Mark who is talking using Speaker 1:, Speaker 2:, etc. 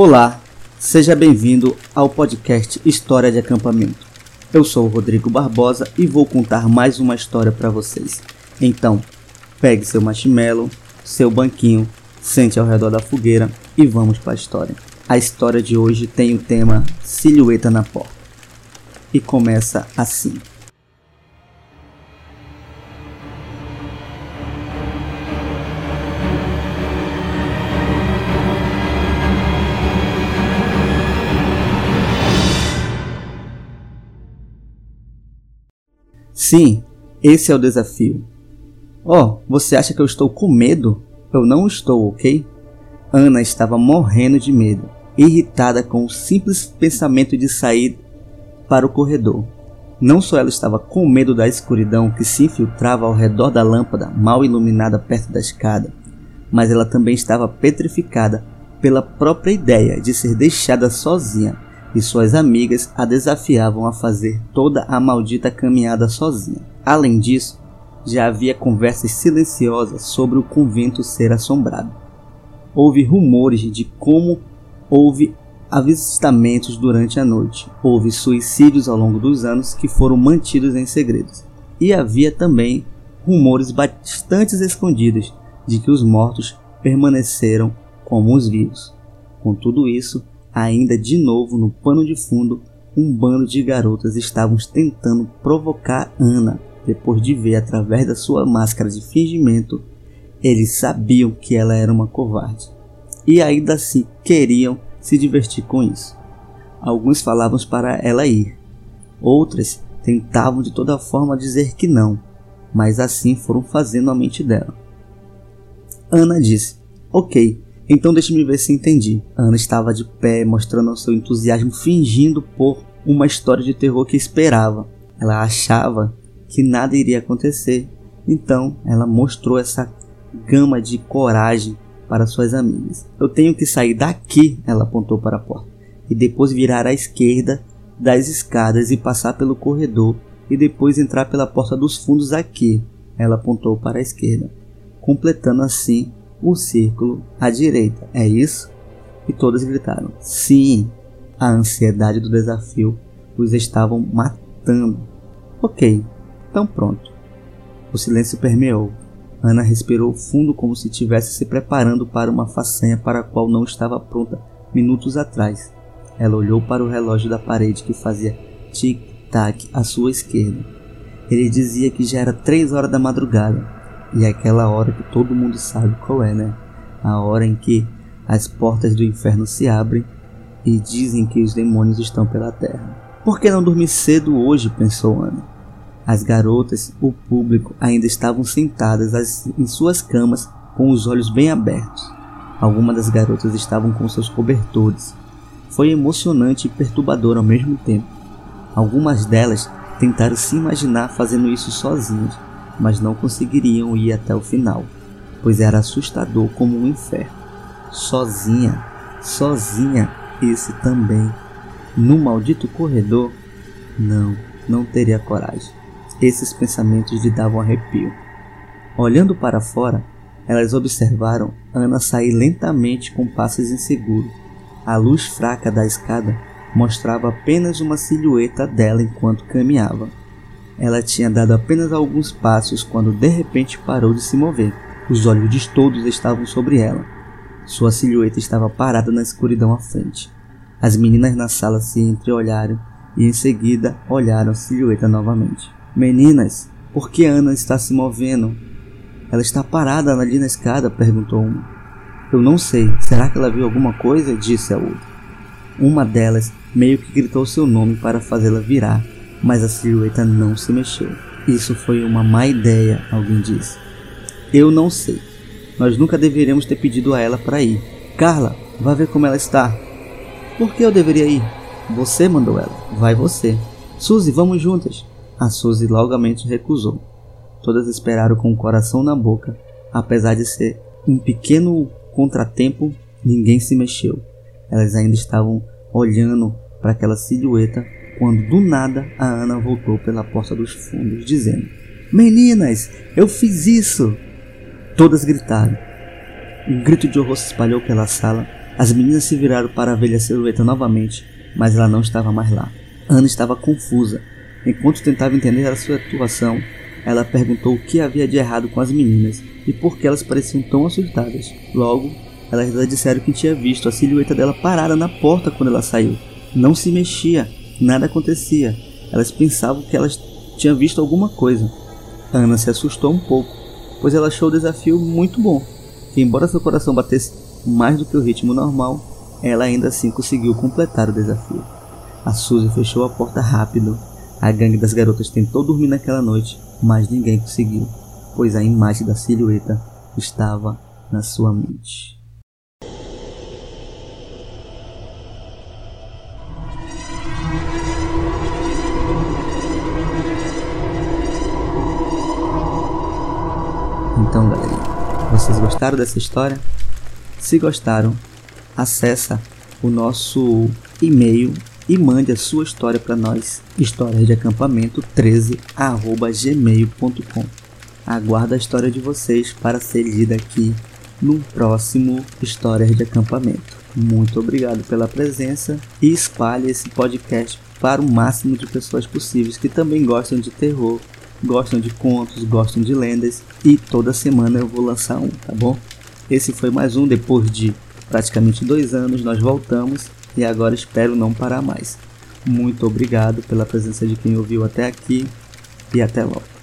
Speaker 1: Olá, seja bem-vindo ao podcast História de Acampamento. Eu sou o Rodrigo Barbosa e vou contar mais uma história para vocês. Então, pegue seu marshmallow, seu banquinho, sente ao redor da fogueira e vamos para a história. A história de hoje tem o tema Silhueta na Porta e começa assim. Sim, esse é o desafio. Oh, você acha que eu estou com medo? Eu não estou, ok? Ana estava morrendo de medo, irritada com o simples pensamento de sair para o corredor. Não só ela estava com medo da escuridão que se infiltrava ao redor da lâmpada mal iluminada perto da escada, mas ela também estava petrificada pela própria ideia de ser deixada sozinha e suas amigas a desafiavam a fazer toda a maldita caminhada sozinha. Além disso, já havia conversas silenciosas sobre o convento ser assombrado. Houve rumores de como houve avistamentos durante a noite, houve suicídios ao longo dos anos que foram mantidos em segredos, e havia também rumores bastante escondidos de que os mortos permaneceram como os vivos. Com tudo isso, Ainda de novo no pano de fundo, um bando de garotas estavam tentando provocar Ana. Depois de ver através da sua máscara de fingimento, eles sabiam que ela era uma covarde. E ainda assim queriam se divertir com isso. Alguns falavam para ela ir, outras tentavam de toda forma dizer que não, mas assim foram fazendo a mente dela. Ana disse: Ok, então deixe-me ver se entendi. Ana estava de pé, mostrando seu entusiasmo, fingindo por uma história de terror que esperava. Ela achava que nada iria acontecer. Então ela mostrou essa gama de coragem para suas amigas. Eu tenho que sair daqui, ela apontou para a porta, e depois virar à esquerda das escadas e passar pelo corredor e depois entrar pela porta dos fundos aqui. Ela apontou para a esquerda, completando assim o círculo à direita. É isso? E todas gritaram: Sim! A ansiedade do desafio os estavam matando. Ok, então pronto. O silêncio permeou. Ana respirou fundo como se estivesse se preparando para uma façanha para a qual não estava pronta minutos atrás. Ela olhou para o relógio da parede que fazia tic-tac à sua esquerda. Ele dizia que já era três horas da madrugada e é aquela hora que todo mundo sabe qual é, né? A hora em que as portas do inferno se abrem e dizem que os demônios estão pela terra. Por que não dormir cedo hoje? pensou Ana. As garotas, o público, ainda estavam sentadas em suas camas com os olhos bem abertos. Algumas das garotas estavam com seus cobertores. Foi emocionante e perturbador ao mesmo tempo. Algumas delas tentaram se imaginar fazendo isso sozinhas, mas não conseguiriam ir até o final, pois era assustador como um inferno. Sozinha, sozinha, esse também, no maldito corredor? Não, não teria coragem. Esses pensamentos lhe davam arrepio. Olhando para fora, elas observaram Ana sair lentamente com passos inseguros. A luz fraca da escada mostrava apenas uma silhueta dela enquanto caminhava. Ela tinha dado apenas alguns passos quando de repente parou de se mover. Os olhos de todos estavam sobre ela. Sua silhueta estava parada na escuridão à frente. As meninas na sala se entreolharam e em seguida olharam a silhueta novamente. Meninas, por que Ana está se movendo? Ela está parada ali na escada, perguntou uma. Eu não sei. Será que ela viu alguma coisa? disse a outra. Uma delas meio que gritou seu nome para fazê-la virar mas a silhueta não se mexeu. Isso foi uma má ideia, alguém disse. Eu não sei. Nós nunca deveríamos ter pedido a ela para ir. Carla, vá ver como ela está. Por que eu deveria ir? Você mandou ela. Vai você. Suzy, vamos juntas. A Suzy logamente recusou. Todas esperaram com o coração na boca. Apesar de ser um pequeno contratempo, ninguém se mexeu. Elas ainda estavam olhando para aquela silhueta quando do nada a Ana voltou pela porta dos fundos, dizendo: Meninas, eu fiz isso! Todas gritaram. Um grito de horror se espalhou pela sala As meninas se viraram para a silhueta novamente, mas ela não estava mais lá. Ana estava confusa. Enquanto tentava entender a sua atuação, ela perguntou o que havia de errado com as meninas e por que elas pareciam tão assustadas. Logo, elas disseram que tinha visto a silhueta dela parada na porta quando ela saiu. Não se mexia, nada acontecia. Elas pensavam que elas tinham visto alguma coisa. Ana se assustou um pouco, pois ela achou o desafio muito bom. Que embora seu coração batesse mais do que o ritmo normal, ela ainda assim conseguiu completar o desafio. A Suzy fechou a porta rápido. A gangue das garotas tentou dormir naquela noite, mas ninguém conseguiu, pois a imagem da silhueta estava na sua mente. Então, galerinha, vocês gostaram dessa história? Se gostaram, acessa o nosso e-mail e mande a sua história para nós, histórias de acampamento 13@gmail.com. Aguardo a história de vocês para ser lida aqui no próximo Histórias de Acampamento. Muito obrigado pela presença e espalhe esse podcast para o máximo de pessoas possíveis que também gostam de terror, gostam de contos, gostam de lendas e toda semana eu vou lançar um, tá bom? Esse foi mais um depois de praticamente dois anos nós voltamos e agora espero não parar mais. Muito obrigado pela presença de quem ouviu até aqui e até logo.